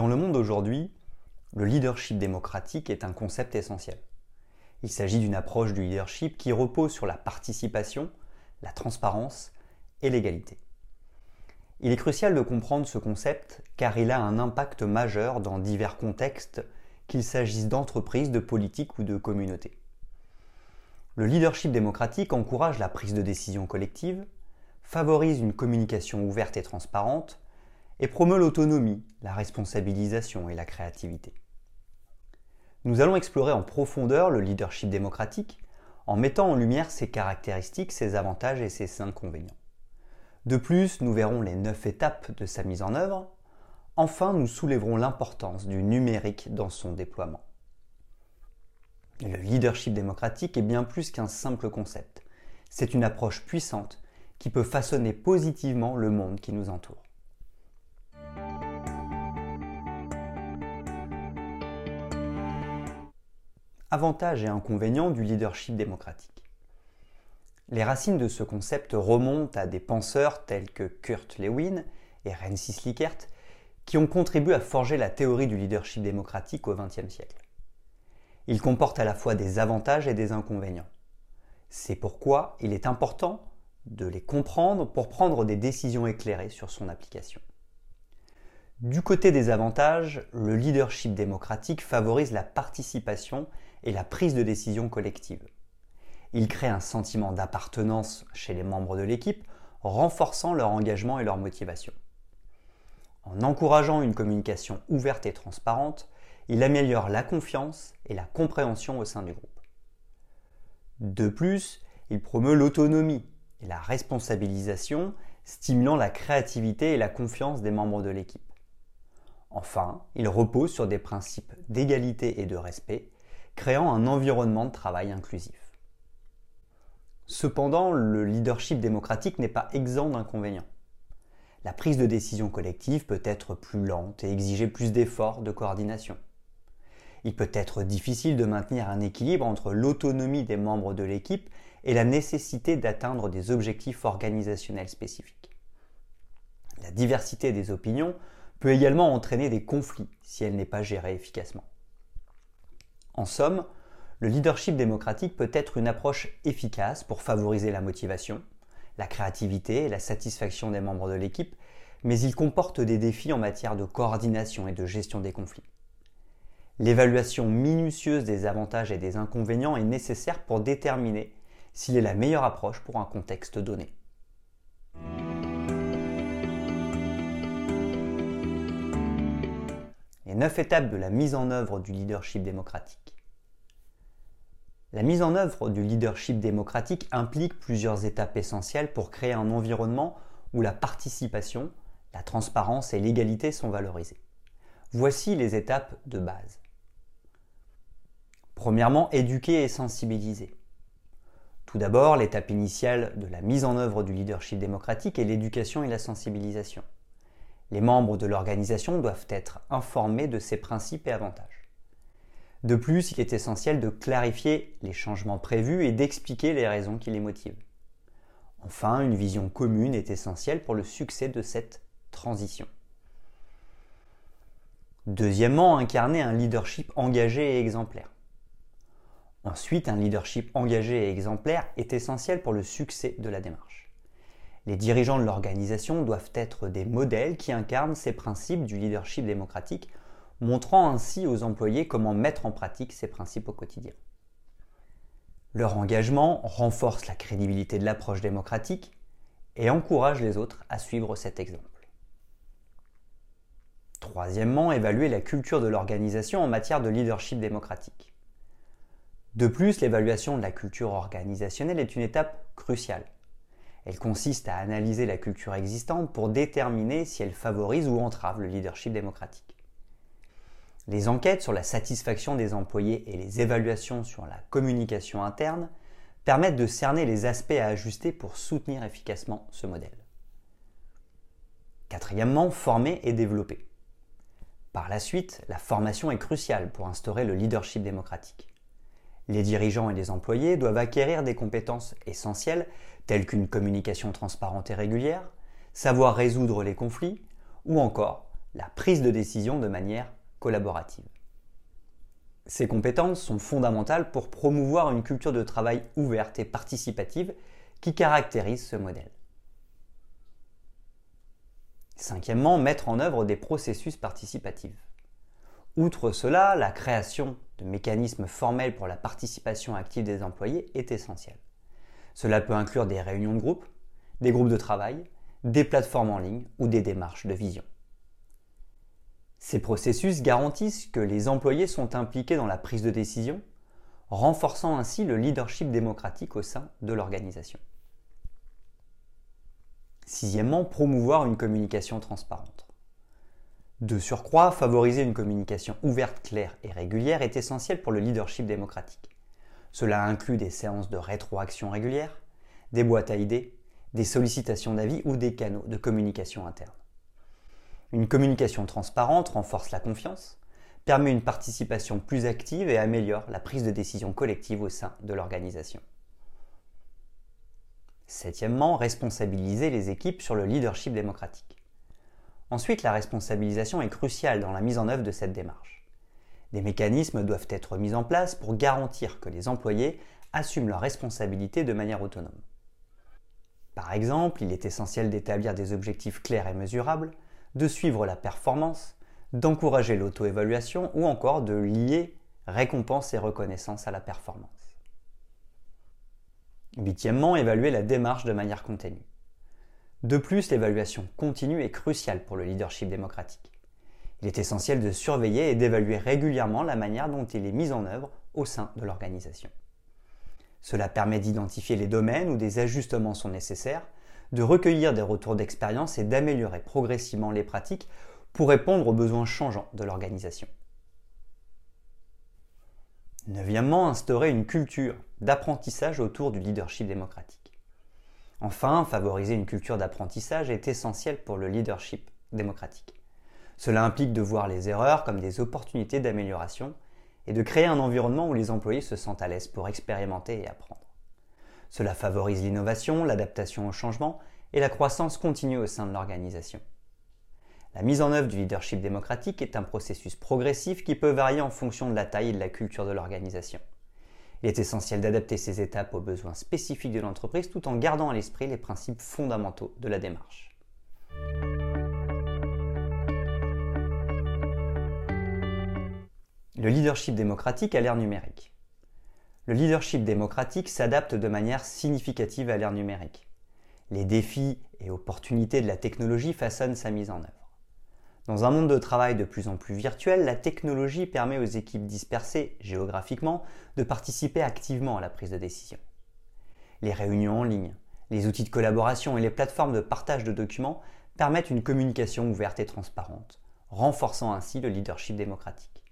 Dans le monde d'aujourd'hui, le leadership démocratique est un concept essentiel. Il s'agit d'une approche du leadership qui repose sur la participation, la transparence et l'égalité. Il est crucial de comprendre ce concept car il a un impact majeur dans divers contextes, qu'il s'agisse d'entreprises, de politiques ou de communautés. Le leadership démocratique encourage la prise de décision collective, favorise une communication ouverte et transparente, et promeut l'autonomie, la responsabilisation et la créativité. Nous allons explorer en profondeur le leadership démocratique en mettant en lumière ses caractéristiques, ses avantages et ses inconvénients. De plus, nous verrons les neuf étapes de sa mise en œuvre. Enfin, nous soulèverons l'importance du numérique dans son déploiement. Le leadership démocratique est bien plus qu'un simple concept. C'est une approche puissante qui peut façonner positivement le monde qui nous entoure. Avantages et inconvénients du leadership démocratique. Les racines de ce concept remontent à des penseurs tels que Kurt Lewin et Rensis Likert qui ont contribué à forger la théorie du leadership démocratique au XXe siècle. Il comporte à la fois des avantages et des inconvénients. C'est pourquoi il est important de les comprendre pour prendre des décisions éclairées sur son application. Du côté des avantages, le leadership démocratique favorise la participation et la prise de décision collective. Il crée un sentiment d'appartenance chez les membres de l'équipe, renforçant leur engagement et leur motivation. En encourageant une communication ouverte et transparente, il améliore la confiance et la compréhension au sein du groupe. De plus, il promeut l'autonomie et la responsabilisation, stimulant la créativité et la confiance des membres de l'équipe. Enfin, il repose sur des principes d'égalité et de respect, créant un environnement de travail inclusif. Cependant, le leadership démocratique n'est pas exempt d'inconvénients. La prise de décision collective peut être plus lente et exiger plus d'efforts de coordination. Il peut être difficile de maintenir un équilibre entre l'autonomie des membres de l'équipe et la nécessité d'atteindre des objectifs organisationnels spécifiques. La diversité des opinions peut également entraîner des conflits si elle n'est pas gérée efficacement. En somme, le leadership démocratique peut être une approche efficace pour favoriser la motivation, la créativité et la satisfaction des membres de l'équipe, mais il comporte des défis en matière de coordination et de gestion des conflits. L'évaluation minutieuse des avantages et des inconvénients est nécessaire pour déterminer s'il est la meilleure approche pour un contexte donné. Les neuf étapes de la mise en œuvre du leadership démocratique. La mise en œuvre du leadership démocratique implique plusieurs étapes essentielles pour créer un environnement où la participation, la transparence et l'égalité sont valorisées. Voici les étapes de base. Premièrement, éduquer et sensibiliser. Tout d'abord, l'étape initiale de la mise en œuvre du leadership démocratique est l'éducation et la sensibilisation. Les membres de l'organisation doivent être informés de ses principes et avantages. De plus, il est essentiel de clarifier les changements prévus et d'expliquer les raisons qui les motivent. Enfin, une vision commune est essentielle pour le succès de cette transition. Deuxièmement, incarner un leadership engagé et exemplaire. Ensuite, un leadership engagé et exemplaire est essentiel pour le succès de la démarche. Les dirigeants de l'organisation doivent être des modèles qui incarnent ces principes du leadership démocratique montrant ainsi aux employés comment mettre en pratique ces principes au quotidien. Leur engagement renforce la crédibilité de l'approche démocratique et encourage les autres à suivre cet exemple. Troisièmement, évaluer la culture de l'organisation en matière de leadership démocratique. De plus, l'évaluation de la culture organisationnelle est une étape cruciale. Elle consiste à analyser la culture existante pour déterminer si elle favorise ou entrave le leadership démocratique. Les enquêtes sur la satisfaction des employés et les évaluations sur la communication interne permettent de cerner les aspects à ajuster pour soutenir efficacement ce modèle. Quatrièmement, former et développer. Par la suite, la formation est cruciale pour instaurer le leadership démocratique. Les dirigeants et les employés doivent acquérir des compétences essentielles telles qu'une communication transparente et régulière, savoir résoudre les conflits ou encore la prise de décision de manière collaborative. Ces compétences sont fondamentales pour promouvoir une culture de travail ouverte et participative qui caractérise ce modèle. Cinquièmement, mettre en œuvre des processus participatifs. Outre cela, la création de mécanismes formels pour la participation active des employés est essentielle. Cela peut inclure des réunions de groupe, des groupes de travail, des plateformes en ligne ou des démarches de vision. Ces processus garantissent que les employés sont impliqués dans la prise de décision, renforçant ainsi le leadership démocratique au sein de l'organisation. Sixièmement, promouvoir une communication transparente. De surcroît, favoriser une communication ouverte, claire et régulière est essentiel pour le leadership démocratique. Cela inclut des séances de rétroaction régulières, des boîtes à idées, des sollicitations d'avis ou des canaux de communication interne. Une communication transparente renforce la confiance, permet une participation plus active et améliore la prise de décision collective au sein de l'organisation. Septièmement, responsabiliser les équipes sur le leadership démocratique. Ensuite, la responsabilisation est cruciale dans la mise en œuvre de cette démarche. Des mécanismes doivent être mis en place pour garantir que les employés assument leurs responsabilités de manière autonome. Par exemple, il est essentiel d'établir des objectifs clairs et mesurables, de suivre la performance, d'encourager l'auto-évaluation ou encore de lier récompense et reconnaissance à la performance. Huitièmement, évaluer la démarche de manière contenue. De plus, l'évaluation continue est cruciale pour le leadership démocratique. Il est essentiel de surveiller et d'évaluer régulièrement la manière dont il est mis en œuvre au sein de l'organisation. Cela permet d'identifier les domaines où des ajustements sont nécessaires de recueillir des retours d'expérience et d'améliorer progressivement les pratiques pour répondre aux besoins changeants de l'organisation. Neuvièmement, instaurer une culture d'apprentissage autour du leadership démocratique. Enfin, favoriser une culture d'apprentissage est essentiel pour le leadership démocratique. Cela implique de voir les erreurs comme des opportunités d'amélioration et de créer un environnement où les employés se sentent à l'aise pour expérimenter et apprendre. Cela favorise l'innovation, l'adaptation au changement et la croissance continue au sein de l'organisation. La mise en œuvre du leadership démocratique est un processus progressif qui peut varier en fonction de la taille et de la culture de l'organisation. Il est essentiel d'adapter ces étapes aux besoins spécifiques de l'entreprise tout en gardant à l'esprit les principes fondamentaux de la démarche. Le leadership démocratique à l'ère numérique le leadership démocratique s'adapte de manière significative à l'ère numérique. Les défis et opportunités de la technologie façonnent sa mise en œuvre. Dans un monde de travail de plus en plus virtuel, la technologie permet aux équipes dispersées géographiquement de participer activement à la prise de décision. Les réunions en ligne, les outils de collaboration et les plateformes de partage de documents permettent une communication ouverte et transparente, renforçant ainsi le leadership démocratique.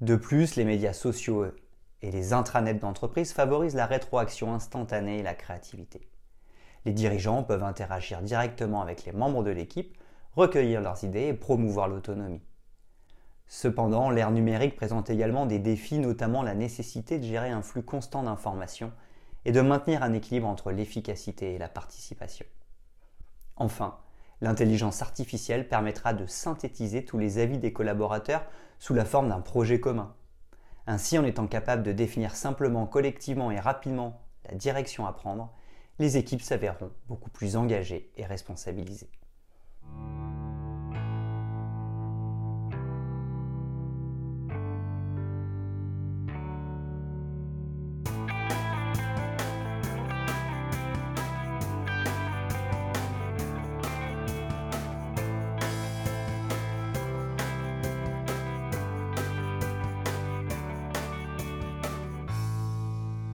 De plus, les médias sociaux et les intranets d'entreprise favorisent la rétroaction instantanée et la créativité. Les dirigeants peuvent interagir directement avec les membres de l'équipe, recueillir leurs idées et promouvoir l'autonomie. Cependant, l'ère numérique présente également des défis, notamment la nécessité de gérer un flux constant d'informations et de maintenir un équilibre entre l'efficacité et la participation. Enfin, l'intelligence artificielle permettra de synthétiser tous les avis des collaborateurs sous la forme d'un projet commun, ainsi, en étant capable de définir simplement, collectivement et rapidement la direction à prendre, les équipes s'avéreront beaucoup plus engagées et responsabilisées.